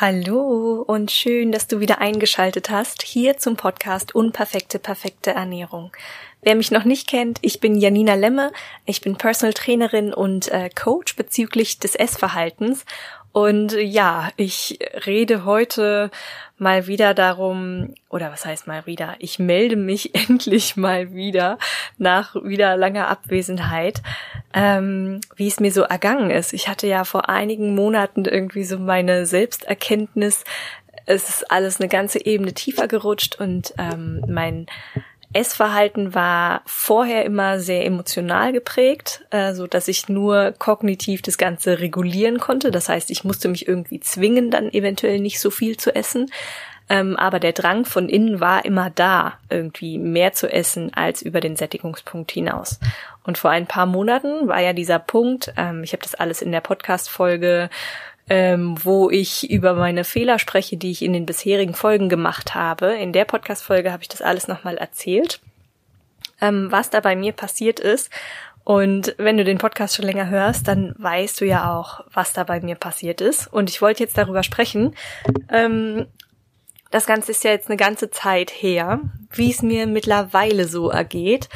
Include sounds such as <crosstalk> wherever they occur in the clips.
Hallo und schön, dass du wieder eingeschaltet hast hier zum Podcast Unperfekte, perfekte Ernährung. Wer mich noch nicht kennt, ich bin Janina Lemme, ich bin Personal Trainerin und äh, Coach bezüglich des Essverhaltens und ja, ich rede heute mal wieder darum, oder was heißt mal wieder, ich melde mich <laughs> endlich mal wieder nach wieder langer Abwesenheit, ähm, wie es mir so ergangen ist. Ich hatte ja vor einigen Monaten irgendwie so meine Selbsterkenntnis, es ist alles eine ganze Ebene tiefer gerutscht und ähm, mein Essverhalten war vorher immer sehr emotional geprägt, äh, so dass ich nur kognitiv das Ganze regulieren konnte. Das heißt, ich musste mich irgendwie zwingen, dann eventuell nicht so viel zu essen. Ähm, aber der Drang von innen war immer da, irgendwie mehr zu essen als über den Sättigungspunkt hinaus. Und vor ein paar Monaten war ja dieser Punkt, ähm, ich habe das alles in der Podcast-Folge ähm, wo ich über meine Fehler spreche, die ich in den bisherigen Folgen gemacht habe. In der Podcast-Folge habe ich das alles nochmal erzählt, ähm, was da bei mir passiert ist. Und wenn du den Podcast schon länger hörst, dann weißt du ja auch, was da bei mir passiert ist. Und ich wollte jetzt darüber sprechen. Ähm, das Ganze ist ja jetzt eine ganze Zeit her, wie es mir mittlerweile so ergeht.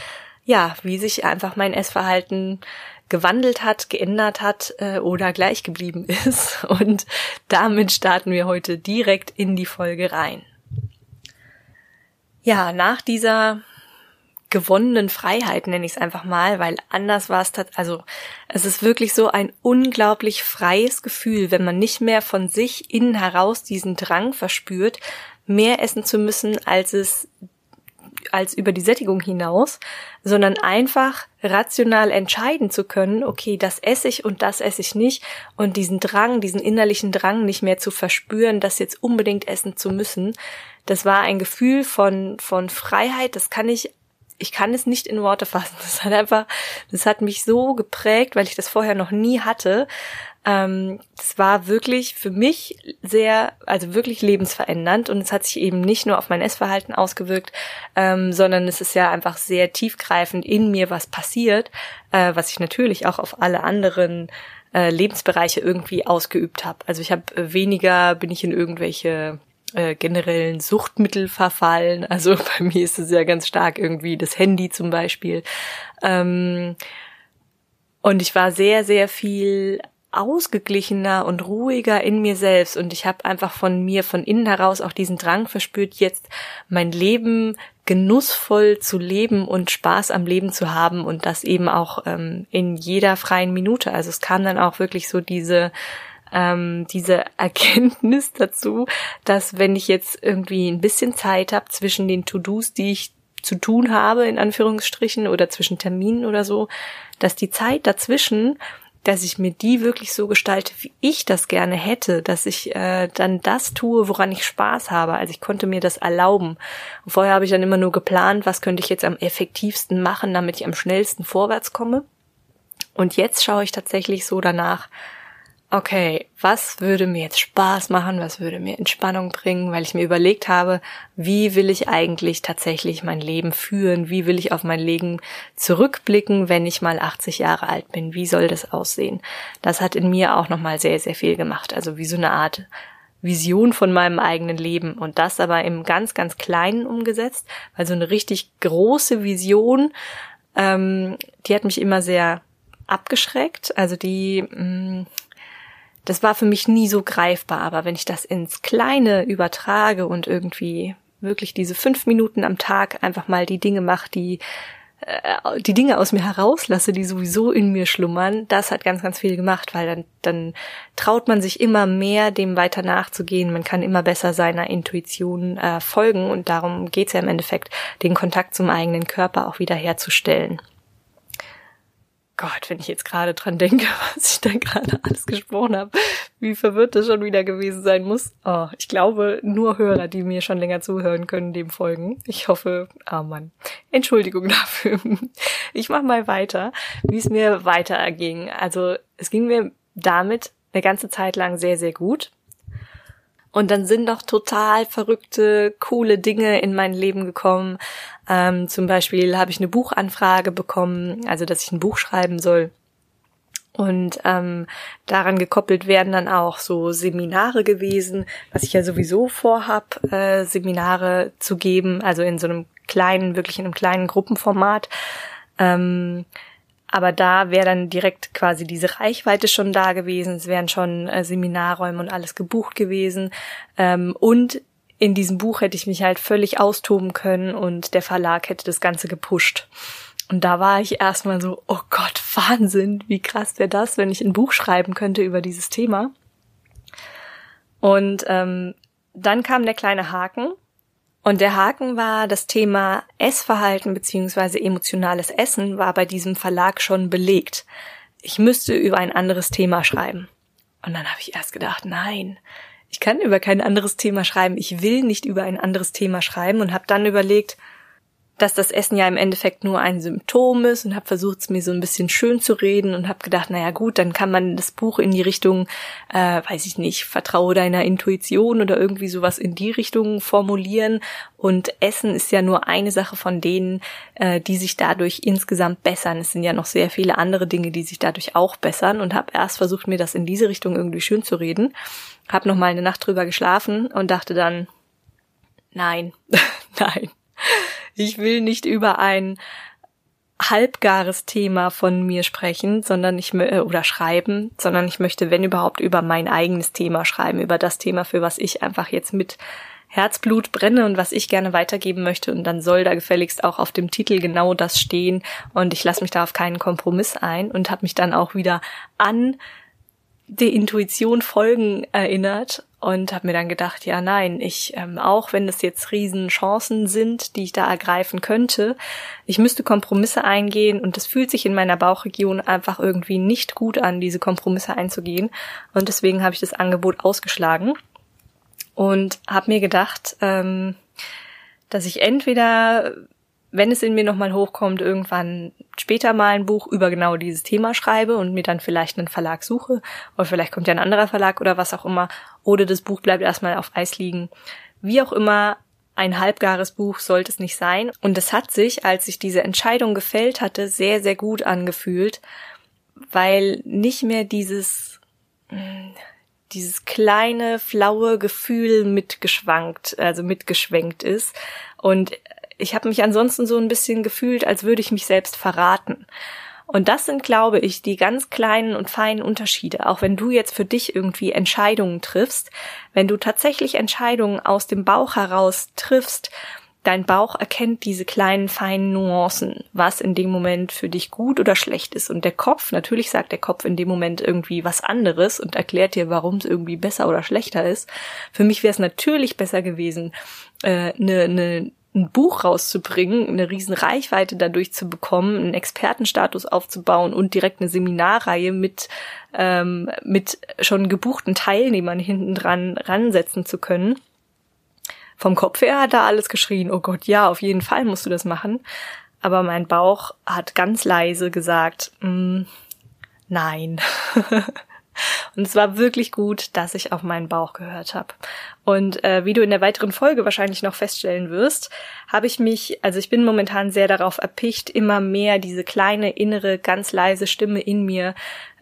Ja, wie sich einfach mein Essverhalten gewandelt hat, geändert hat äh, oder gleich geblieben <laughs> ist. Und damit starten wir heute direkt in die Folge rein. Ja, nach dieser gewonnenen Freiheit nenne ich es einfach mal, weil anders war es also es ist wirklich so ein unglaublich freies Gefühl, wenn man nicht mehr von sich innen heraus diesen Drang verspürt, mehr essen zu müssen, als es als über die Sättigung hinaus, sondern einfach rational entscheiden zu können, okay, das esse ich und das esse ich nicht und diesen Drang, diesen innerlichen Drang nicht mehr zu verspüren, das jetzt unbedingt essen zu müssen. Das war ein Gefühl von, von Freiheit, das kann ich ich kann es nicht in Worte fassen. <laughs> Das hat einfach, das hat mich so geprägt, weil ich das vorher noch nie hatte. Ähm, war wirklich für mich sehr, also wirklich lebensverändernd und es hat sich eben nicht nur auf mein Essverhalten ausgewirkt, ähm, sondern es ist ja einfach sehr tiefgreifend in mir was passiert, äh, was ich natürlich auch auf alle anderen äh, Lebensbereiche irgendwie ausgeübt habe. Also ich habe weniger, bin ich in irgendwelche äh, generellen Suchtmittel verfallen. <laughs> Also bei mir ist es ja ganz stark irgendwie das Handy zum Beispiel. Ähm, und ich war sehr, sehr viel ausgeglichener und ruhiger in mir selbst und ich habe einfach von mir von innen heraus auch diesen Drang verspürt, jetzt mein Leben genussvoll zu leben und Spaß am Leben zu haben und das eben auch ähm, in jeder freien Minute. Also es kam dann auch wirklich so diese ähm, diese Erkenntnis dazu, dass wenn ich jetzt irgendwie ein bisschen Zeit habe zwischen den To-Dos, die ich zu tun habe, in Anführungsstrichen, oder zwischen Terminen oder so, dass die Zeit dazwischen dass ich mir die wirklich so gestalte, wie ich das gerne hätte, dass ich äh, dann das tue, woran ich Spaß habe. Also ich konnte mir das erlauben. Und vorher habe ich dann immer nur geplant, was könnte ich jetzt am effektivsten machen, damit ich am schnellsten vorwärts komme. Und jetzt schaue ich tatsächlich so danach, okay, was würde mir jetzt Spaß machen, was würde mir Entspannung bringen, weil ich mir überlegt habe, wie will ich eigentlich tatsächlich mein Leben führen, wie will ich auf mein Leben zurückblicken, wenn ich mal 80 Jahre alt bin, wie soll das aussehen? Das hat in mir auch nochmal sehr, sehr viel gemacht, also wie so eine Art Vision von meinem eigenen Leben und das aber im ganz, ganz Kleinen umgesetzt, weil so eine richtig große Vision, ähm, die hat mich immer sehr abgeschreckt, also die, mh, mm, das war für mich nie so greifbar, aber wenn ich das ins Kleine übertrage und irgendwie wirklich diese fünf Minuten am Tag einfach mal die Dinge mache, die äh, die Dinge aus mir herauslasse, die sowieso in mir schlummern, das hat ganz, ganz viel gemacht, weil dann, dann traut man sich immer mehr, dem weiter nachzugehen. Man kann immer besser seiner Intuition äh, folgen und darum geht's ja im Endeffekt, den Kontakt zum eigenen Körper auch wieder herzustellen. Gott, wenn ich jetzt gerade dran denke, <laughs> was ich da gerade alles gesprochen habe, wie verwirrt das schon wieder gewesen sein muss. Oh, ich glaube, nur Hörer, die mir schon länger zuhören können, dem folgen. Ich hoffe, ah oh Mann, Entschuldigung <laughs> dafür. Ich mache mal weiter, wie es mir weiter erging. Also es ging mir damit eine ganze Zeit lang sehr, sehr gut. Und dann sind noch total verrückte, coole Dinge in mein Leben gekommen. Ähm, zum Beispiel habe ich eine Buchanfrage bekommen, also dass ich ein Buch schreiben soll. Und ähm, daran gekoppelt werden dann auch so Seminare gewesen, was ich ja sowieso vorhab, äh, Seminare zu geben, also in so einem kleinen, wirklich in einem kleinen Gruppenformat. Ähm, aber da wäre dann direkt quasi diese Reichweite schon da gewesen. Es wären schon äh, Seminarräume und alles gebucht gewesen. Ähm, und in diesem Buch hätte ich mich halt völlig austoben können und der Verlag hätte das Ganze gepusht. Und da war ich erstmal so, oh Gott, Wahnsinn, wie krass wäre das, wenn ich ein Buch schreiben könnte über dieses Thema. Und ähm, dann kam der kleine Haken. Und der Haken war, das Thema Essverhalten beziehungsweise emotionales Essen war bei diesem Verlag schon belegt. Ich müsste über ein anderes Thema schreiben. Und dann habe ich erst gedacht, nein, ich kann über kein anderes Thema schreiben. Ich will nicht über ein anderes Thema schreiben und habe dann überlegt, dass das Essen ja im Endeffekt nur ein Symptom ist und habe versucht, es mir so ein bisschen schön zu reden und habe gedacht, naja gut, dann kann man das Buch in die Richtung, äh, weiß ich nicht, vertraue deiner Intuition oder irgendwie sowas in die Richtung formulieren. Und Essen ist ja nur eine Sache von denen, äh, die sich dadurch insgesamt bessern. Es sind ja noch sehr viele andere Dinge, die sich dadurch auch bessern und habe erst versucht, mir das in diese Richtung irgendwie schön zu reden. Habe noch mal eine Nacht drüber geschlafen und dachte dann, nein, <laughs> nein ich will nicht über ein halbgares Thema von mir sprechen, sondern ich äh, oder schreiben, sondern ich möchte, wenn überhaupt, über mein eigenes Thema schreiben, über das Thema, für was ich einfach jetzt mit Herzblut brenne und was ich gerne weitergeben möchte. Und dann soll da gefälligst auch auf dem Titel genau das stehen. Und ich lasse mich da auf keinen Kompromiss ein und habe mich dann auch wieder an die Intuition folgen erinnert und habe mir dann gedacht, ja nein, ich ähm, auch wenn das jetzt Riesenchancen sind, die ich da ergreifen könnte, ich müsste Kompromisse eingehen und es fühlt sich in meiner Bauchregion einfach irgendwie nicht gut an, diese Kompromisse einzugehen. Und deswegen habe ich das Angebot ausgeschlagen und habe mir gedacht, ähm, dass ich entweder wenn es in mir nochmal hochkommt, irgendwann später mal ein Buch über genau dieses Thema schreibe und mir dann vielleicht einen Verlag suche oder vielleicht kommt ja ein anderer Verlag oder was auch immer oder das Buch bleibt erstmal auf Eis liegen. Wie auch immer, ein halbgares Buch sollte es nicht sein. Und es hat sich, als ich diese Entscheidung gefällt hatte, sehr, sehr gut angefühlt, weil nicht mehr dieses, dieses kleine, flaue Gefühl mitgeschwankt, also mitgeschwenkt ist. Und ich habe mich ansonsten so ein bisschen gefühlt, als würde ich mich selbst verraten. Und das sind, glaube ich, die ganz kleinen und feinen Unterschiede. Auch wenn du jetzt für dich irgendwie Entscheidungen triffst, wenn du tatsächlich Entscheidungen aus dem Bauch heraus triffst, dein Bauch erkennt diese kleinen feinen Nuancen, was in dem Moment für dich gut oder schlecht ist. Und der Kopf, natürlich sagt der Kopf in dem Moment irgendwie was anderes und erklärt dir, warum es irgendwie besser oder schlechter ist. Für mich wäre es natürlich besser gewesen, äh, eine, eine ein Buch rauszubringen, eine riesen Reichweite dadurch zu bekommen, einen Expertenstatus aufzubauen und direkt eine Seminarreihe mit ähm, mit schon gebuchten Teilnehmern hinten dran ransetzen zu können. Vom Kopf her hat da alles geschrien, oh Gott, ja, auf jeden Fall musst du das machen. Aber mein Bauch hat ganz leise gesagt, mm, nein. <laughs> Und es war wirklich gut, dass ich auf meinen Bauch gehört habe. Und äh, wie du in der weiteren Folge wahrscheinlich noch feststellen wirst, habe ich mich, also ich bin momentan sehr darauf erpicht, immer mehr diese kleine innere, ganz leise Stimme in mir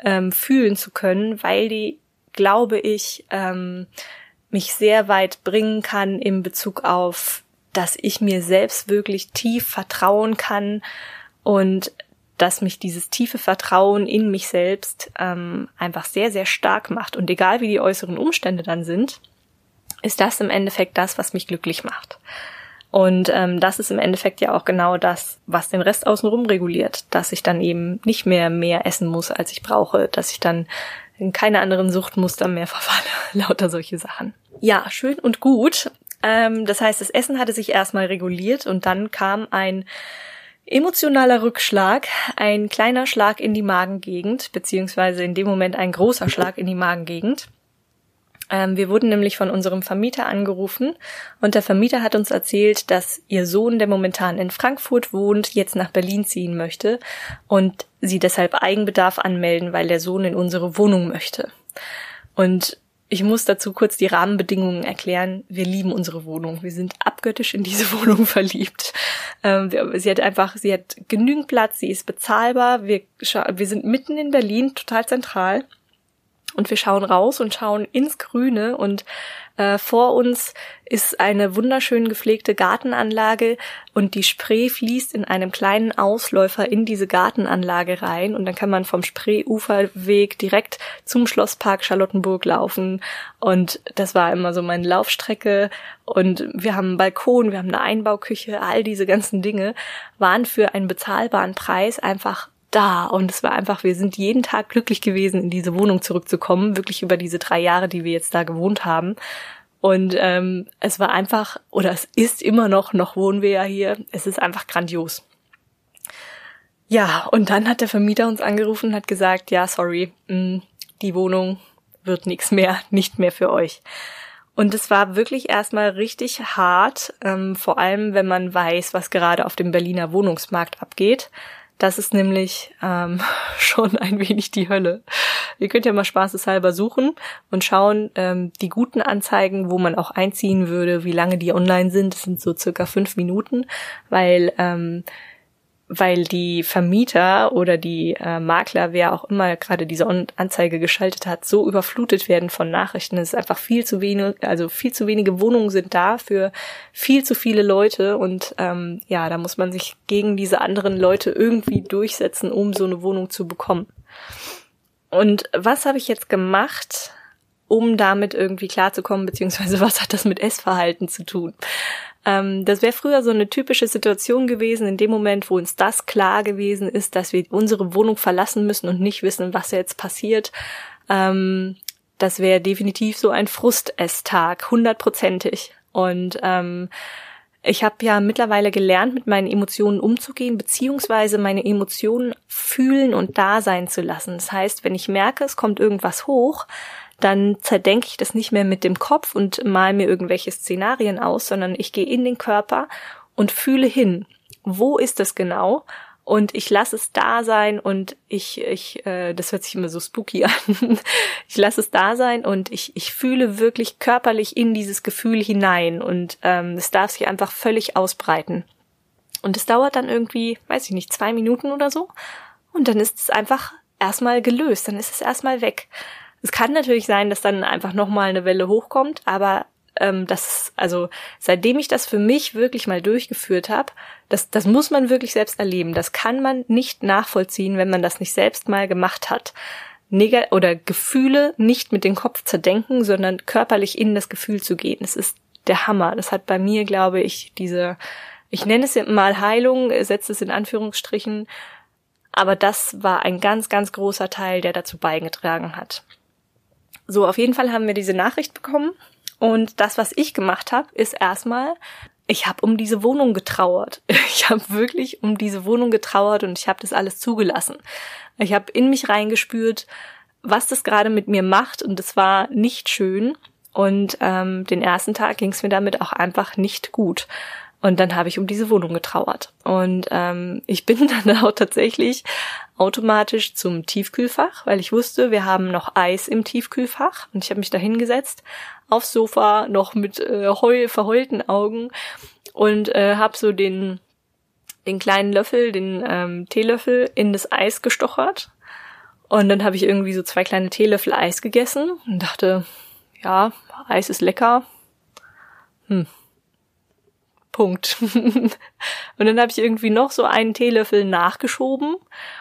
ähm, fühlen zu können, weil die, glaube ich, ähm, mich sehr weit bringen kann in Bezug auf, dass ich mir selbst wirklich tief vertrauen kann und dass mich dieses tiefe Vertrauen in mich selbst ähm, einfach sehr, sehr stark macht. Und egal wie die äußeren Umstände dann sind, ist das im Endeffekt das, was mich glücklich macht. Und ähm, das ist im Endeffekt ja auch genau das, was den Rest außenrum reguliert, dass ich dann eben nicht mehr mehr essen muss, als ich brauche, dass ich dann in keine anderen Suchtmuster mehr <laughs> verfalle, lauter solche Sachen. Ja, schön und gut. Ähm, das heißt, das Essen hatte sich erstmal reguliert und dann kam ein Emotionaler Rückschlag, ein kleiner Schlag in die Magengegend, beziehungsweise in dem Moment ein großer Schlag in die Magengegend. Ähm, wir wurden nämlich von unserem Vermieter angerufen und der Vermieter hat uns erzählt, dass ihr Sohn, der momentan in Frankfurt wohnt, jetzt nach Berlin ziehen möchte und sie deshalb Eigenbedarf anmelden, weil der Sohn in unsere Wohnung möchte. Und ich muss dazu kurz die Rahmenbedingungen erklären. Wir lieben unsere Wohnung. Wir sind abgöttisch in diese <laughs> Wohnung verliebt. Ähm, sie hat einfach, sie hat genügend Platz, sie ist bezahlbar. Wir, wir sind mitten in Berlin, total zentral. Und wir schauen raus und schauen ins Grüne und äh, vor uns ist eine wunderschön gepflegte Gartenanlage und die Spree fließt in einem kleinen Ausläufer in diese Gartenanlage rein. Und dann kann man vom Spreeuferweg direkt zum Schlosspark Charlottenburg laufen. Und das war immer so meine Laufstrecke. Und wir haben einen Balkon, wir haben eine Einbauküche, all diese ganzen Dinge waren für einen bezahlbaren Preis einfach da und es war einfach, wir sind jeden Tag glücklich gewesen, in diese Wohnung zurückzukommen, wirklich über diese drei Jahre, die wir jetzt da gewohnt haben. Und ähm, es war einfach, oder es ist immer noch, noch wohnen wir ja hier, es ist einfach grandios. Ja, und dann hat der Vermieter uns angerufen und hat gesagt, ja, sorry, mh, mm, die Wohnung wird nichts mehr, <laughs> nicht mehr für euch. Und es war wirklich erstmal richtig hart, ähm, vor allem wenn man weiß, was gerade auf dem Berliner Wohnungsmarkt abgeht. Das ist nämlich ähm, <laughs> schon ein wenig die Hölle. Ihr könnt ja mal spaßeshalber suchen und schauen, ähm, die guten Anzeigen, wo man auch einziehen würde, wie lange die online sind, das sind so circa fünf Minuten, weil ähm, weil die Vermieter oder die äh, Makler, wer auch immer gerade diese Anzeige geschaltet hat, so überflutet werden von Nachrichten. Es ist einfach viel zu wenig, also viel zu wenige Wohnungen sind da für viel zu viele Leute und ähm, ja, da muss man sich gegen diese anderen Leute irgendwie durchsetzen, um so eine Wohnung zu bekommen. Und was habe ich jetzt gemacht, um damit irgendwie klarzukommen, beziehungsweise was hat das mit Essverhalten zu tun? Ähm, das wäre früher so eine typische Situation gewesen, in dem Moment, wo uns das klar gewesen ist, dass wir unsere Wohnung verlassen müssen und nicht wissen, was jetzt passiert. Ähm, das wäre definitiv so ein Frustesstag, hundertprozentig. Und ähm, ich habe ja mittlerweile gelernt, mit meinen Emotionen umzugehen, beziehungsweise meine Emotionen fühlen und da sein zu lassen. Das heißt, wenn ich merke, es kommt irgendwas hoch, dann zerdenke ich das nicht mehr mit dem Kopf und mal mir irgendwelche Szenarien aus, sondern ich gehe in den Körper und fühle hin. Wo ist das genau? Und ich lasse es da sein und ich, ich, äh, das hört sich immer so spooky <laughs> an. ich lasse es da sein und ich, ich fühle wirklich körperlich in dieses Gefühl hinein und ähm, es darf sich einfach völlig ausbreiten. Und es dauert dann irgendwie, weiß ich nicht, zwei Minuten oder so. Und dann ist es einfach erstmal gelöst, dann ist es erstmal weg. Es kann natürlich sein, dass dann einfach nochmal eine Welle hochkommt, aber ähm, das, also seitdem ich das für mich wirklich mal durchgeführt habe, das, das muss man wirklich selbst erleben. Das kann man nicht nachvollziehen, wenn man das nicht selbst mal gemacht hat. Neg oder Gefühle nicht mit dem Kopf zerdenken, sondern körperlich in das Gefühl zu gehen. Das ist der Hammer. Das hat bei mir, glaube ich, diese, ich nenne es mal Heilung, setze es in Anführungsstrichen, aber das war ein ganz, ganz großer Teil, der dazu beigetragen hat. So, auf jeden Fall haben wir diese Nachricht bekommen. Und das, was ich gemacht habe, ist erstmal, ich habe um diese Wohnung getrauert. <laughs> Ich habe wirklich um diese Wohnung getrauert und ich habe das alles zugelassen. Ich habe in mich reingespürt, was das gerade mit mir macht und es war nicht schön. Und ähm, den ersten Tag ging es mir damit auch einfach nicht gut. Und dann habe ich um diese Wohnung getrauert. Und ähm, ich bin <laughs> dann auch tatsächlich automatisch zum Tiefkühlfach, weil ich wusste, wir haben noch Eis im Tiefkühlfach. Und ich habe mich da hingesetzt, aufs Sofa, noch mit äh, heu, verheulten Augen und äh, habe so den, den kleinen Löffel, den ähm, Teelöffel in das Eis gestochert. Und dann habe ich irgendwie so zwei kleine Teelöffel Eis gegessen und dachte, ja, Eis ist lecker. Hm, Punkt. <laughs> und dann habe ich irgendwie noch so einen Teelöffel nachgeschoben,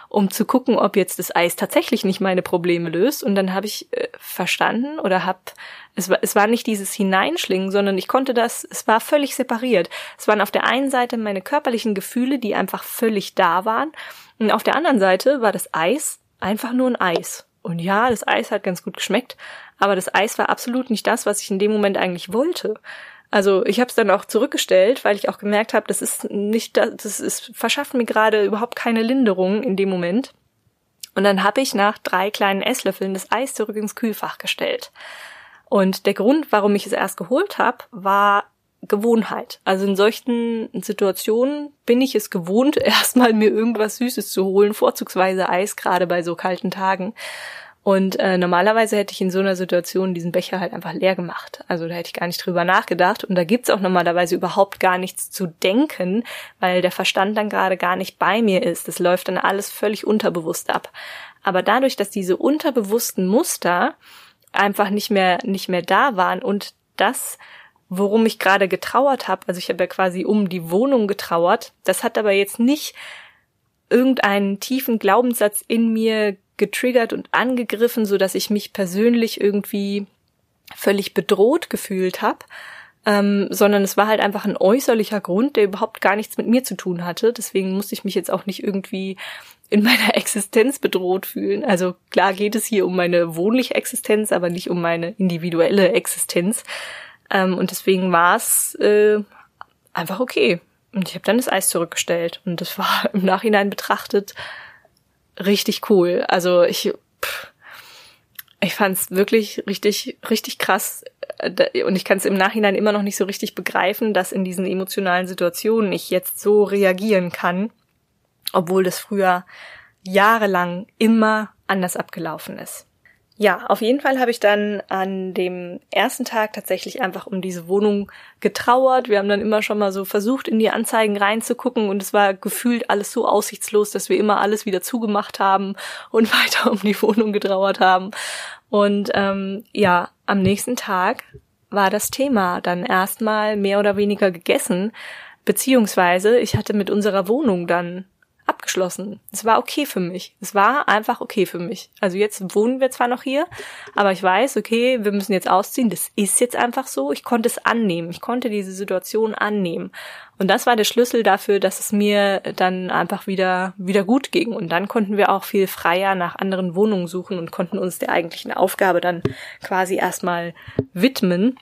um zu gucken, ob jetzt das Eis tatsächlich nicht meine Probleme löst. Und dann habe ich äh, verstanden oder habe, es es war nicht dieses Hineinschlingen, sondern ich konnte das, es war völlig separiert. Es waren auf der einen Seite meine körperlichen Gefühle, die einfach völlig da waren. Und auf der anderen Seite war das Eis einfach nur ein Eis. Und ja, das Eis hat ganz gut geschmeckt, aber das Eis war absolut nicht das, was ich in dem Moment eigentlich wollte. Also ich habe es dann auch zurückgestellt, weil ich auch gemerkt habe, das ist nicht, das ist verschafft mir gerade überhaupt keine Linderung in dem Moment. Und dann habe ich nach drei kleinen Esslöffeln das Eis zurück ins Kühlfach gestellt. Und der Grund, warum ich es erst geholt habe, war Gewohnheit. Also in solchen Situationen bin ich es gewohnt, <laughs> erstmal mir irgendwas Süßes zu holen, vorzugsweise Eis, gerade bei so kalten Tagen. Und äh, normalerweise hätte ich in so einer Situation diesen Becher halt einfach leer gemacht. Also da hätte ich gar nicht drüber nachgedacht. Und da gibt's auch normalerweise überhaupt gar nichts zu denken, weil der Verstand dann gerade gar nicht bei mir ist. Das läuft dann alles völlig unterbewusst ab. Aber dadurch, dass diese unterbewussten Muster einfach nicht mehr nicht mehr da waren und das worum ich gerade getrauert habe, also ich habe ja quasi um die Wohnung getrauert, das hat aber jetzt nicht irgendeinen tiefen Glaubenssatz in mir getriggert und angegriffen, so dass ich mich persönlich irgendwie völlig bedroht gefühlt habe, ähm, sondern es war halt einfach ein äußerlicher Grund, der überhaupt gar nichts mit mir zu tun hatte. Deswegen musste ich mich jetzt auch nicht irgendwie in meiner <laughs> Existenz bedroht fühlen. Also klar geht es hier um meine wohnliche Existenz, aber nicht um meine individuelle Existenz. Ähm, und deswegen war es äh, einfach okay. Und ich habe dann das Eis zurückgestellt. Und das war <laughs> im Nachhinein betrachtet richtig cool. Also ich, pff, ich fand es wirklich richtig, richtig krass. Und ich kann es im Nachhinein immer noch nicht so richtig begreifen, dass in diesen emotionalen Situationen ich jetzt so reagieren kann, obwohl das früher jahrelang immer anders abgelaufen ist. Ja, auf jeden Fall habe ich dann an dem ersten Tag tatsächlich einfach um diese Wohnung getrauert. Wir haben dann immer schon mal so versucht, in die Anzeigen reinzugucken und es war gefühlt alles so aussichtslos, dass wir immer alles wieder zugemacht haben und <laughs> weiter um die Wohnung getrauert haben. Und ähm, ja, am nächsten Tag war das Thema dann erstmal mehr oder weniger gegessen, beziehungsweise ich hatte mit unserer Wohnung dann abgeschlossen. Es war okay für mich. Es war einfach okay für mich. Also jetzt wohnen wir zwar noch hier, aber ich weiß, okay, wir müssen jetzt ausziehen. Das ist jetzt einfach so. Ich konnte es annehmen. Ich konnte diese Situation annehmen. Und das war der Schlüssel dafür, dass es mir dann einfach wieder, wieder gut ging. Und dann konnten wir auch viel freier nach anderen Wohnungen suchen und konnten uns der eigentlichen Aufgabe dann quasi erstmal widmen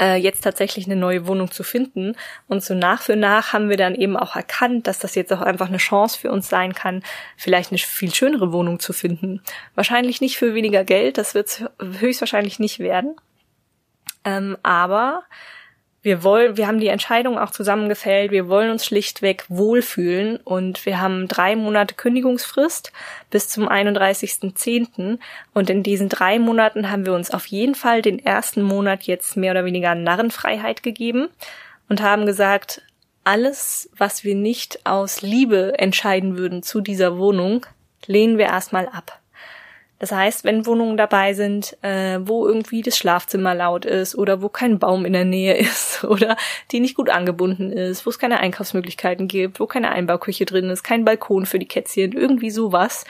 äh, jetzt tatsächlich eine neue Wohnung zu finden. Und so nach für nach haben wir dann eben auch erkannt, dass das jetzt auch einfach eine Chance für uns sein kann, vielleicht eine viel schönere Wohnung zu finden. Wahrscheinlich nicht für weniger Geld, das wird höchstwahrscheinlich nicht werden. Ähm, aber wir wollen, wir haben die Entscheidung auch zusammengefällt, wir wollen uns schlichtweg wohlfühlen und wir haben drei Monate Kündigungsfrist bis zum 31.10. Und in diesen drei Monaten haben wir uns auf jeden Fall den ersten Monat jetzt mehr oder weniger Narrenfreiheit gegeben und haben gesagt, alles, was wir nicht aus Liebe entscheiden würden zu dieser Wohnung, lehnen wir erstmal ab. Das heißt, wenn Wohnungen dabei sind, äh, wo irgendwie das Schlafzimmer laut ist oder wo kein Baum in der Nähe <laughs> ist oder die nicht gut angebunden ist, wo es keine Einkaufsmöglichkeiten gibt, wo keine Einbauküche drin ist, kein Balkon für die Kätzchen, irgendwie sowas,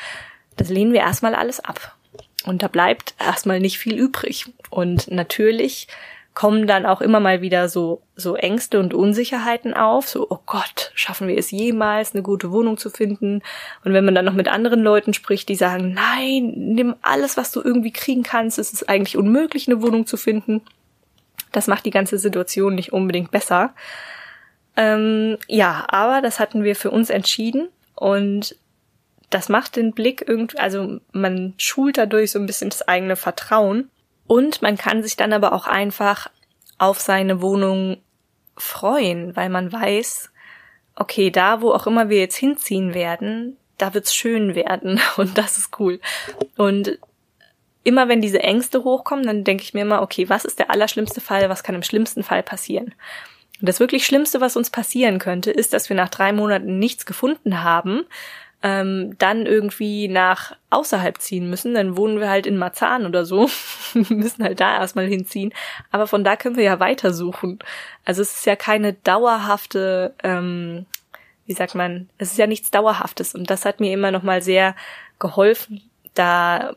das lehnen wir erstmal alles ab. Und da bleibt erstmal nicht viel übrig. Und natürlich kommen dann auch immer mal wieder so, so Ängste und Unsicherheiten auf, so, oh Gott, schaffen wir es jemals, eine gute Wohnung zu finden? Und wenn man dann noch mit anderen Leuten spricht, die sagen, nein, nimm alles, was du irgendwie kriegen kannst, es ist eigentlich unmöglich, eine Wohnung zu finden. Das macht die ganze Situation nicht unbedingt besser. Ähm, ja, aber das hatten wir für uns entschieden und das macht den Blick irgendwie, also man schult dadurch so ein bisschen das eigene Vertrauen und man kann sich dann aber auch einfach auf seine Wohnung freuen, weil man weiß, okay, da wo auch immer wir jetzt hinziehen werden, da wird's schön werden <laughs> und das ist cool. Und immer wenn diese Ängste hochkommen, dann denke ich mir immer, okay, was ist der allerschlimmste Fall, was kann im schlimmsten Fall passieren? Und das wirklich Schlimmste, was uns passieren könnte, ist, dass wir nach drei Monaten nichts gefunden haben, ähm, dann irgendwie nach außerhalb ziehen müssen, dann wohnen wir halt in Marzahn oder so, <laughs> müssen halt da erstmal hinziehen. Aber von da können wir ja weitersuchen. Also es ist ja keine dauerhafte, ähm, wie sagt man, es ist ja nichts Dauerhaftes. Und das hat mir immer nochmal sehr geholfen, da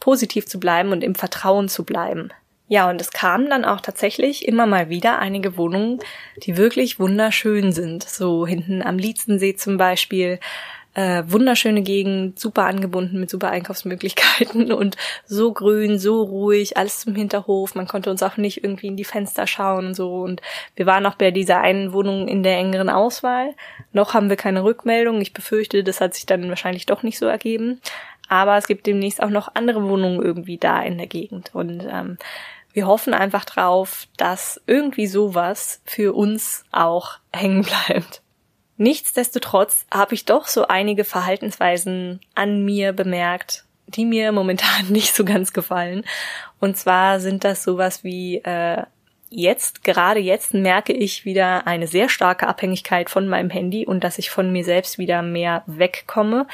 positiv zu bleiben und im Vertrauen zu bleiben. Ja, und es kamen dann auch tatsächlich immer mal wieder einige Wohnungen, die wirklich wunderschön sind. So hinten am Lietzensee zum Beispiel äh, wunderschöne Gegend, super angebunden mit super Einkaufsmöglichkeiten <laughs> und so grün, so ruhig, alles zum Hinterhof. Man konnte uns auch nicht irgendwie in die Fenster schauen und so. Und wir waren auch bei dieser einen Wohnung in der engeren Auswahl. Noch haben wir keine Rückmeldung. Ich befürchte, das hat sich dann wahrscheinlich doch nicht so ergeben. Aber es gibt demnächst auch noch andere Wohnungen irgendwie da in der Gegend. Und ähm, wir hoffen einfach drauf, dass irgendwie sowas für uns auch hängen bleibt. Nichtsdestotrotz habe ich doch so einige Verhaltensweisen an mir bemerkt, die mir momentan <laughs> nicht so ganz gefallen. Und zwar sind das sowas wie äh, jetzt, gerade jetzt merke ich wieder eine sehr starke Abhängigkeit von meinem Handy und dass ich von mir selbst wieder mehr wegkomme,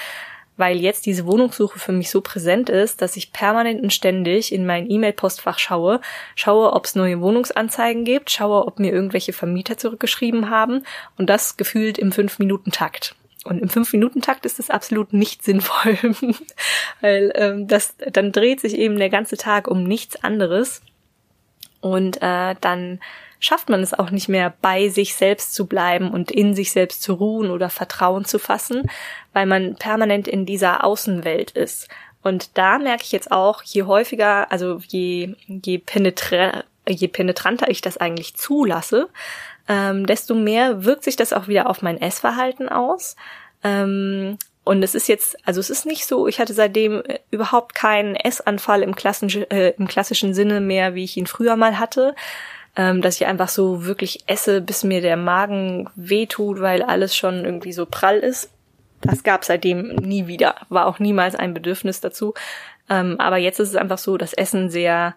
weil jetzt diese Wohnungssuche für mich so präsent ist, dass ich permanent und ständig in mein E-Mail-Postfach schaue, schaue, ob es neue Wohnungsanzeigen gibt, schaue, ob mir irgendwelche Vermieter zurückgeschrieben haben und das gefühlt im Fünf-Minuten-Takt. Und im Fünf-Minuten-Takt ist es absolut nicht <laughs> sinnvoll, weil ähm, das dann dreht sich eben der ganze Tag um nichts anderes und äh, dann schafft man es auch nicht mehr, bei sich selbst zu bleiben und in sich selbst zu ruhen oder Vertrauen zu fassen, weil man permanent in dieser Außenwelt ist. Und da merke ich jetzt auch, je häufiger, also je, je, penetra je penetranter ich das eigentlich zulasse, ähm, desto mehr wirkt sich das auch wieder auf mein Essverhalten aus. Ähm, und es ist jetzt, also es ist nicht so, ich hatte seitdem äh, überhaupt keinen Essanfall im, klassischen, äh, im klassischen Sinne mehr, wie ich ihn früher mal hatte. Ähm, dass ich einfach so wirklich esse, bis mir der Magen wehtut, weil alles schon irgendwie so prall ist. Das gab seitdem nie wieder, war auch niemals ein Bedürfnis dazu. Ähm, aber jetzt ist es einfach so, dass Essen sehr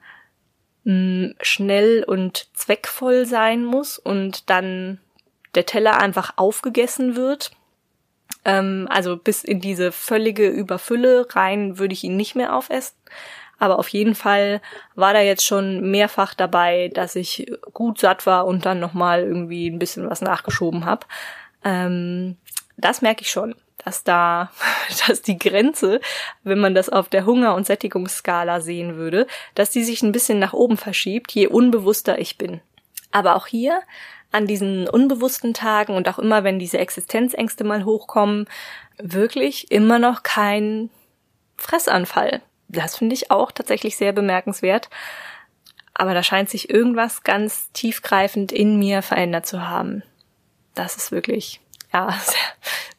mh, mm, schnell und zweckvoll sein muss und dann der Teller einfach aufgegessen wird ähm, also bis in diese völlige Überfülle rein würde ich ihn nicht mehr aufessen. Aber auf jeden Fall war da jetzt schon mehrfach dabei, dass ich gut satt war und dann nochmal irgendwie ein bisschen was nachgeschoben habe. Ähm, das merke ich schon, dass da, <laughs> dass die Grenze, wenn man das auf der Hunger- und Sättigungsskala sehen würde, dass die sich ein bisschen nach oben verschiebt, je unbewusster ich bin. Aber auch hier an diesen unbewussten Tagen und auch immer, wenn diese Existenzängste mal hochkommen, wirklich immer noch kein Fressanfall. Das finde ich auch tatsächlich sehr bemerkenswert. Aber da scheint sich irgendwas ganz tiefgreifend in mir verändert zu haben. Das ist wirklich, ja, <laughs> sehr,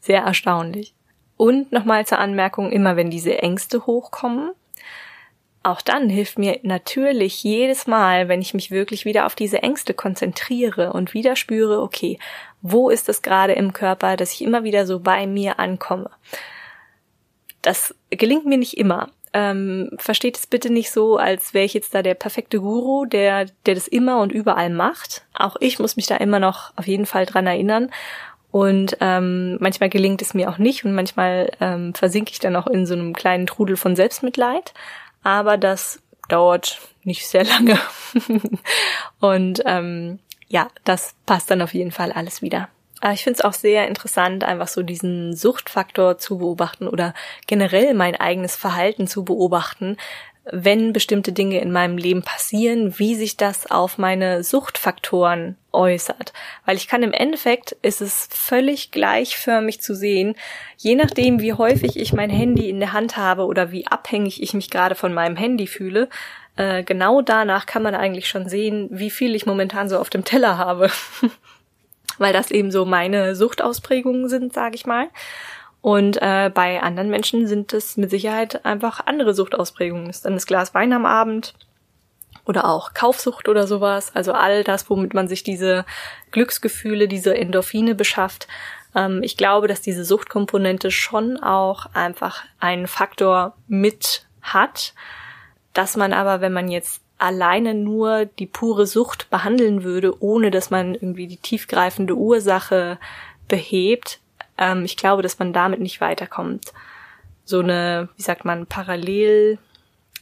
sehr erstaunlich. Und nochmal zur Anmerkung, immer wenn diese Ängste hochkommen, auch dann hilft mir natürlich jedes Mal, wenn ich mich wirklich wieder auf diese Ängste konzentriere und wieder spüre, okay, wo ist es gerade im Körper, dass ich immer wieder so bei mir ankomme. Das gelingt mir nicht immer. Ähm, versteht es bitte nicht so, als wäre ich jetzt da der perfekte Guru, der, der das immer und überall macht. Auch ich muss mich da immer noch auf jeden Fall dran erinnern. Und ähm, manchmal gelingt es mir auch nicht und manchmal ähm, versinke ich dann auch in so einem kleinen Trudel von Selbstmitleid aber das dauert nicht sehr lange. <laughs> und ähm, ja, das passt dann auf jeden Fall alles wieder. Aber ich finde es auch sehr interessant, einfach so diesen Suchtfaktor zu beobachten oder generell mein eigenes Verhalten zu beobachten, wenn bestimmte Dinge in meinem Leben passieren, wie sich das auf meine Suchtfaktoren äußert. Weil ich kann im Endeffekt, ist es völlig gleichförmig zu sehen, je nachdem, wie häufig ich mein Handy in der Hand habe oder wie abhängig ich mich gerade von meinem Handy fühle, äh, genau danach kann man eigentlich schon sehen, wie viel ich momentan so auf dem Teller habe. <laughs> Weil das eben so meine Suchtausprägungen sind, sage ich mal. Und äh, bei anderen Menschen sind es mit Sicherheit einfach andere Suchtausprägungen. Ist dann das Glas Wein am Abend oder auch Kaufsucht oder sowas. Also all das, womit man sich diese Glücksgefühle, diese Endorphine beschafft. Ähm, ich glaube, dass diese Suchtkomponente schon auch einfach einen Faktor mit hat, dass man aber, wenn man jetzt alleine nur die pure Sucht behandeln würde, ohne dass man irgendwie die tiefgreifende Ursache behebt, ähm, ich glaube, dass man damit nicht weiterkommt. So eine, wie sagt man, Parallel,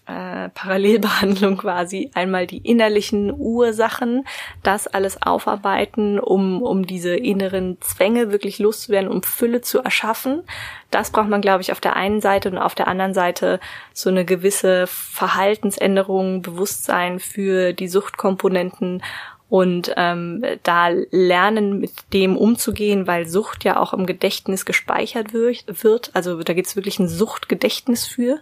äh, Parallelbehandlung quasi. Einmal die innerlichen Ursachen, das alles aufarbeiten, um, um diese inneren Zwänge wirklich loszuwerden, um Fülle zu erschaffen. Das braucht man, glaube ich, auf der einen Seite und auf der anderen Seite so eine gewisse Verhaltensänderung, Bewusstsein für die Suchtkomponenten und ähm, da lernen, mit dem umzugehen, weil Sucht ja auch im Gedächtnis gespeichert wird. Also da gibt's wirklich ein Suchtgedächtnis für.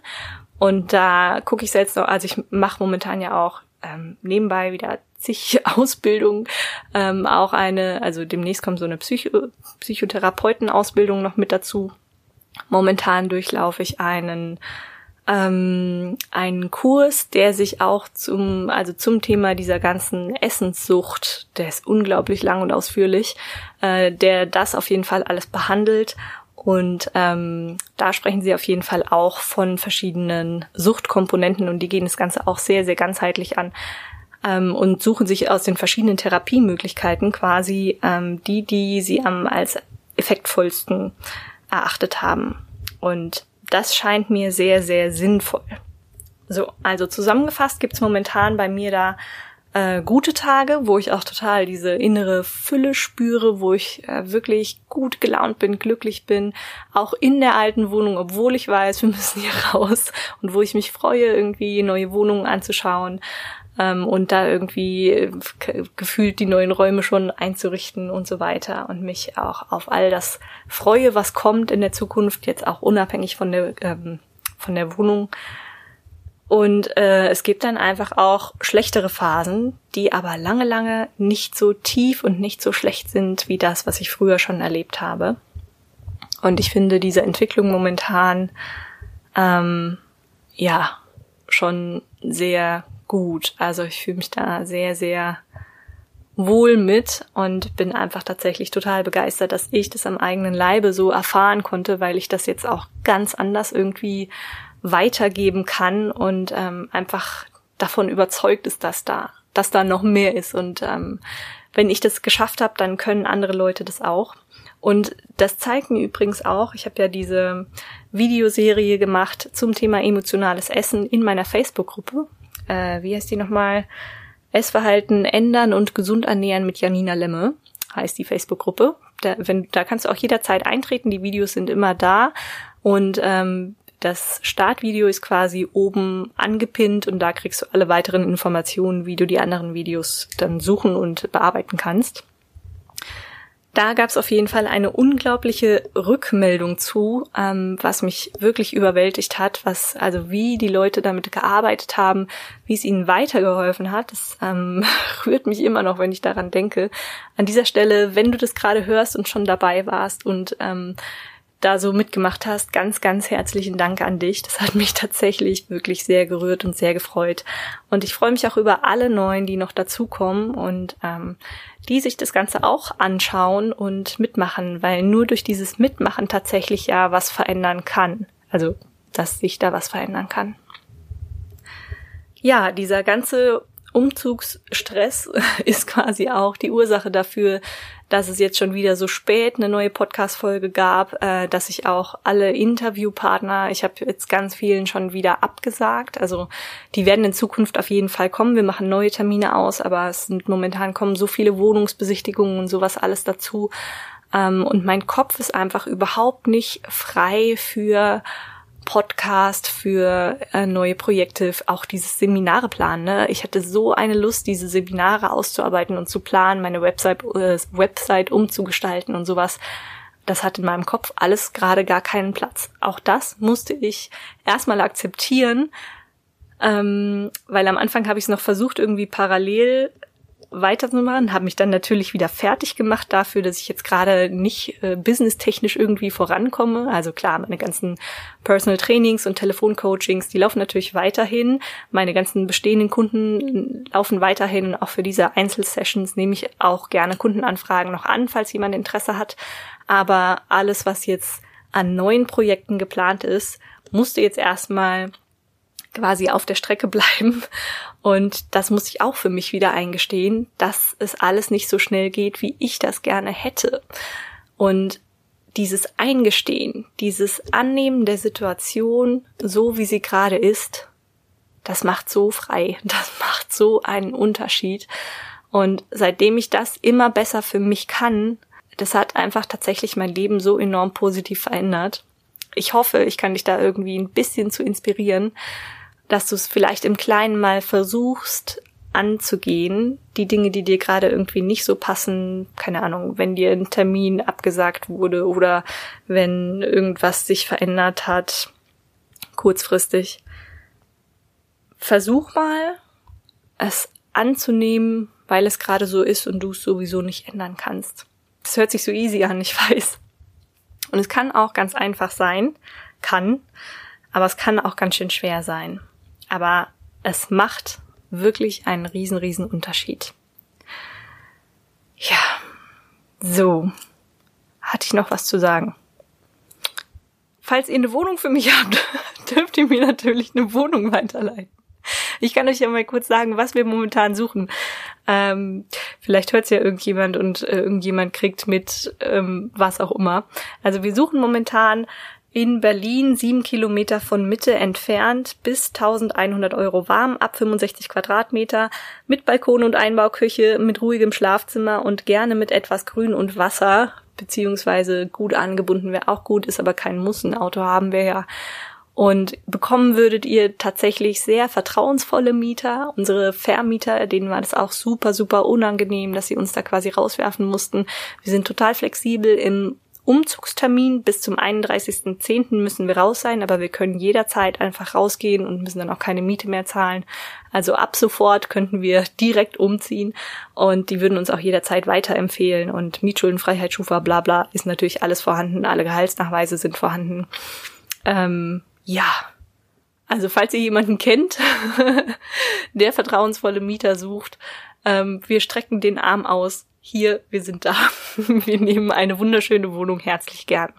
Und da gucke ich selbst noch, also ich mache momentan ja auch ähm, nebenbei wieder zig <laughs> Ausbildungen, ähm, auch eine, also demnächst kommt so eine Psycho Psychotherapeutenausbildung noch mit dazu. Momentan durchlaufe ich einen ähm, einen Kurs, der sich auch zum, also zum Thema dieser ganzen Essenssucht, der ist unglaublich lang und ausführlich, äh, der das auf jeden Fall alles behandelt Und ähm, da sprechen sie auf jeden Fall auch von verschiedenen Suchtkomponenten und die gehen das Ganze auch sehr, sehr ganzheitlich an ähm, und suchen sich aus den verschiedenen Therapiemöglichkeiten quasi ähm, die, die sie am als effektvollsten erachtet haben. Und das scheint mir sehr, sehr sinnvoll. So, also zusammengefasst gibt's momentan bei mir da äh, gute Tage, wo ich auch total diese innere Fülle spüre, wo ich äh, wirklich gut gelaunt bin, glücklich bin, auch in der alten Wohnung, obwohl ich weiß, <laughs> wir müssen hier raus und wo ich mich freue, irgendwie neue Wohnungen anzuschauen ähm, und da irgendwie äh, gefühlt die neuen Räume schon einzurichten und so weiter und mich auch auf all das freue, was kommt in der Zukunft, jetzt auch unabhängig von der ähm, von der Wohnung und äh, es gibt dann einfach auch schlechtere Phasen, die aber lange, lange nicht so tief und nicht so schlecht sind wie das, was ich früher schon erlebt habe. Und ich finde diese Entwicklung momentan ähm, ja schon sehr gut. Also ich fühle mich da sehr, sehr wohl mit und bin einfach tatsächlich total begeistert, dass ich das am eigenen Leibe so erfahren konnte, weil ich das jetzt auch ganz anders irgendwie weitergeben kann und ähm, einfach davon überzeugt ist, dass da, dass da noch mehr ist. Und ähm, wenn ich das geschafft habe, dann können andere Leute das auch. Und das zeigt mir übrigens auch, ich habe ja diese Videoserie gemacht zum Thema emotionales Essen in meiner Facebook-Gruppe. Äh, wie heißt die nochmal? Essverhalten ändern und gesund ernähren mit Janina Lemme heißt die Facebook-Gruppe. Da, wenn, da kannst du auch jederzeit eintreten. Die Videos sind immer da. Und ähm, das Startvideo ist quasi oben angepinnt und da kriegst du alle weiteren Informationen, wie du die anderen Videos dann suchen und bearbeiten kannst. Da gab es auf jeden Fall eine unglaubliche Rückmeldung zu, ähm, was mich wirklich überwältigt hat, was also wie die Leute damit gearbeitet haben, wie es ihnen weitergeholfen hat. Das ähm, <laughs> rührt mich immer noch, wenn ich daran denke. An dieser Stelle, wenn du das gerade hörst und schon dabei warst und ähm, da so mitgemacht hast. Ganz, ganz herzlichen Dank an dich. Das hat mich <laughs> tatsächlich wirklich sehr gerührt und sehr gefreut. Und ich freue mich auch über alle Neuen, die noch dazukommen und ähm, die sich das Ganze auch anschauen und mitmachen, weil nur durch dieses Mitmachen tatsächlich ja was verändern kann. Also, dass sich da was verändern kann. Ja, dieser ganze Umzugsstress <laughs> ist quasi auch die Ursache dafür, dass es jetzt schon wieder so spät eine neue Podcast-Folge gab, äh, dass ich auch alle Interviewpartner, ich habe jetzt ganz vielen schon wieder abgesagt. Also die werden in Zukunft auf jeden Fall kommen. Wir machen neue Termine aus, aber es sind momentan kommen so viele Wohnungsbesichtigungen und sowas alles dazu. Ähm, und mein Kopf ist einfach überhaupt nicht frei für Podcast für äh, neue Projekte, auch dieses Seminare planen. Ne? Ich hatte so eine Lust, diese Seminare auszuarbeiten und zu planen, meine Website, äh, Website umzugestalten und sowas. Das hat in meinem Kopf alles gerade gar keinen Platz. Auch das musste ich erstmal akzeptieren, ähm, weil am Anfang habe ich es noch versucht, irgendwie parallel weiterzumachen, habe mich dann natürlich wieder fertig gemacht dafür, dass ich jetzt gerade nicht äh, businesstechnisch irgendwie vorankomme. Also klar, meine ganzen Personal Trainings und Telefoncoachings, die laufen natürlich weiterhin. Meine ganzen bestehenden Kunden laufen weiterhin. Auch für diese Einzelsessions nehme ich auch gerne Kundenanfragen noch an, falls jemand Interesse hat. Aber alles, was jetzt an neuen Projekten geplant ist, musste jetzt erstmal quasi auf der Strecke bleiben. Und das muss ich auch für mich wieder eingestehen, dass es alles nicht so schnell geht, wie ich das gerne hätte. Und dieses Eingestehen, dieses Annehmen der Situation so, wie sie gerade ist, das macht so frei, <laughs> das macht so einen Unterschied. Und seitdem ich das immer besser für mich kann, das hat einfach tatsächlich mein Leben so enorm positiv verändert. Ich hoffe, ich kann dich da irgendwie ein bisschen zu inspirieren, dass du es vielleicht im Kleinen mal versuchst anzugehen, die Dinge, die dir gerade irgendwie nicht so passen, keine Ahnung, wenn dir ein Termin abgesagt wurde oder wenn irgendwas sich verändert hat, kurzfristig. Versuch mal, es anzunehmen, weil es gerade so ist und du es sowieso nicht ändern kannst. Das hört sich so easy an, ich <laughs> weiß. Und es kann auch ganz einfach sein, kann, aber es kann auch ganz schön schwer sein. Aber es macht wirklich einen riesen, riesen Unterschied. Ja, so. Hatte ich noch was zu sagen? falls ihr eine Wohnung für mich <laughs> habt, dürft ihr mir natürlich eine Wohnung weiterleiten. Ich kann euch ja mal kurz sagen, was wir momentan suchen. Ähm, vielleicht hört es ja irgendjemand und äh, irgendjemand kriegt mit ähm, was auch immer. Also wir suchen momentan in Berlin, sieben Kilometer von Mitte entfernt, bis 1100 Euro warm, ab 65 Quadratmeter, mit Balkon und Einbauküche, mit ruhigem Schlafzimmer und gerne mit etwas Grün und Wasser, beziehungsweise gut angebunden wäre auch gut, ist aber kein Muss, ein Auto haben wir ja. Und bekommen würdet ihr tatsächlich sehr vertrauensvolle Mieter. Unsere Vermieter, denen war das auch super, super unangenehm, dass sie uns da quasi rauswerfen mussten. Wir sind total flexibel im Umzugstermin bis zum 31.10. müssen wir raus sein, aber wir können jederzeit einfach rausgehen und müssen dann auch keine Miete mehr zahlen. Also ab sofort könnten wir <laughs> direkt umziehen und die würden uns auch jederzeit weiterempfehlen und Mietschuldenfreiheit, Schufa, bla bla, ist natürlich alles vorhanden, alle Gehaltsnachweise sind vorhanden. Ähm, ja, also falls ihr jemanden kennt, <laughs> der vertrauensvolle Mieter sucht, ähm, wir strecken den Arm aus hier, wir sind da. <laughs> Wir nehmen eine wunderschöne Wohnung herzlich gern.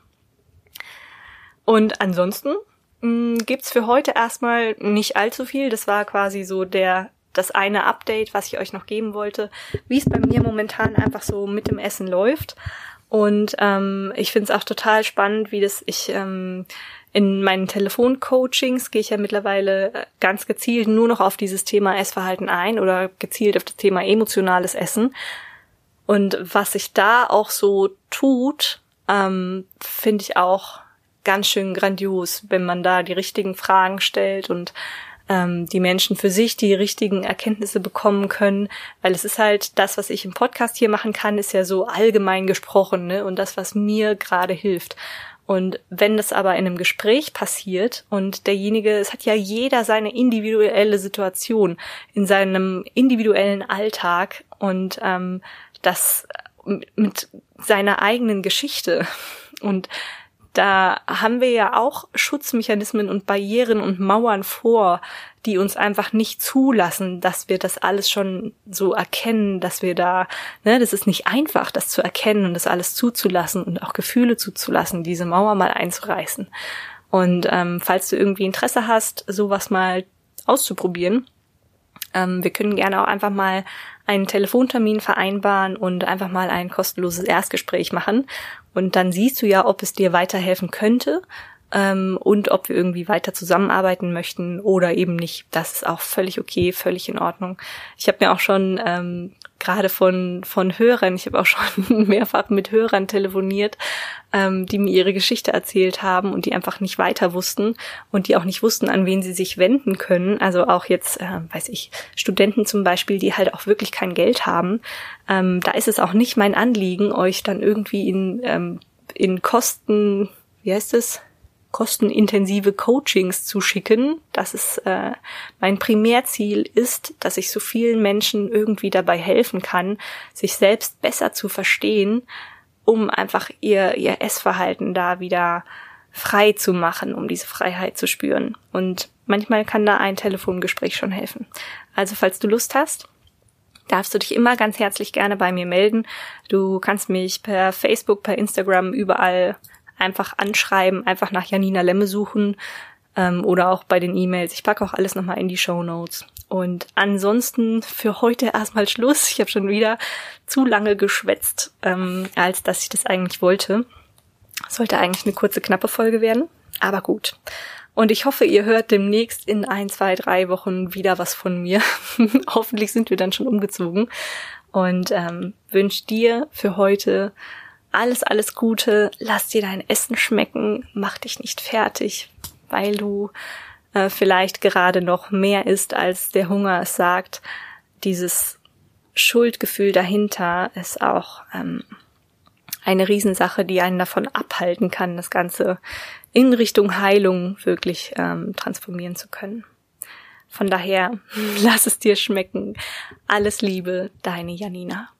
Und ansonsten mh, mm, gibt's für heute erstmal nicht allzu viel. Das war quasi so der das eine Update, was ich euch noch geben wollte, wie es bei mir momentan einfach so mit dem Essen läuft. Und ähm, ich finde es auch total spannend, wie das ich ähm, in meinen Telefoncoachings gehe ich ja mittlerweile äh, ganz gezielt nur noch auf dieses Thema Essverhalten ein oder gezielt auf das Thema emotionales Essen, und was sich da auch so tut, ähm, finde ich auch ganz schön grandios, wenn man da die richtigen Fragen stellt und ähm, die Menschen für sich die richtigen Erkenntnisse bekommen können, weil es ist halt das, was ich im Podcast hier machen kann, ist ja so allgemein gesprochen, ne? Und das, was mir gerade hilft. Und wenn das aber in einem Gespräch passiert und derjenige, es hat ja jeder seine individuelle Situation in seinem individuellen Alltag und ähm, das mit seiner eigenen Geschichte. Und da haben wir ja auch Schutzmechanismen und Barrieren und Mauern vor, die uns einfach nicht zulassen, dass wir das alles schon so erkennen, dass wir da, ne, das ist nicht einfach, das zu erkennen und das alles zuzulassen und auch Gefühle zuzulassen, diese Mauer mal einzureißen. Und ähm, falls du irgendwie Interesse hast, sowas mal auszuprobieren, ähm, wir können gerne auch einfach mal einen Telefontermin vereinbaren und einfach mal ein kostenloses Erstgespräch machen. Und dann siehst du ja, ob es dir weiterhelfen könnte ähm, und ob wir irgendwie weiter zusammenarbeiten möchten oder eben nicht. Das ist auch völlig okay, völlig in Ordnung. Ich habe mir auch schon ähm, gerade von, von Hörern, ich habe auch schon <laughs> mehrfach mit Hörern telefoniert, ähm, die mir ihre Geschichte erzählt haben und die einfach nicht weiter wussten und die auch nicht wussten, an wen sie sich wenden können. Also auch jetzt, äh, weiß ich, Studenten zum Beispiel, die halt auch wirklich kein Geld haben. Ähm, da ist es auch nicht mein Anliegen, euch dann irgendwie in, ähm, in Kosten, wie heißt es? Kostenintensive Coachings zu schicken. Das ist äh, mein Primärziel ist, dass ich so vielen Menschen irgendwie dabei helfen kann, sich selbst besser zu verstehen, um einfach ihr ihr Essverhalten da wieder frei zu machen, um diese Freiheit zu spüren. Und manchmal kann da ein Telefongespräch schon helfen. Also falls du Lust hast, darfst du dich immer ganz herzlich gerne bei mir melden. Du kannst mich per Facebook, per Instagram überall einfach anschreiben, einfach nach Janina Lemme suchen ähm, oder auch bei den E-Mails. Ich packe auch alles nochmal in die Show Notes. Und ansonsten für heute erstmal Schluss. Ich habe schon wieder zu lange geschwätzt, ähm, als dass ich das eigentlich wollte. Sollte eigentlich eine kurze, knappe Folge werden, aber gut. Und ich hoffe, ihr hört demnächst in ein, zwei, drei Wochen wieder was von mir. <laughs> Hoffentlich sind wir dann schon umgezogen. Und ähm, wünsche dir für heute alles, alles Gute, lass dir dein Essen schmecken, mach dich nicht fertig, weil du äh, vielleicht gerade noch mehr isst, als der Hunger es sagt. Dieses Schuldgefühl dahinter ist auch ähm, eine Riesensache, die einen davon abhalten kann, das Ganze in Richtung Heilung wirklich ähm, transformieren zu können. Von daher, <laughs> lass es dir schmecken. Alles Liebe, deine Janina.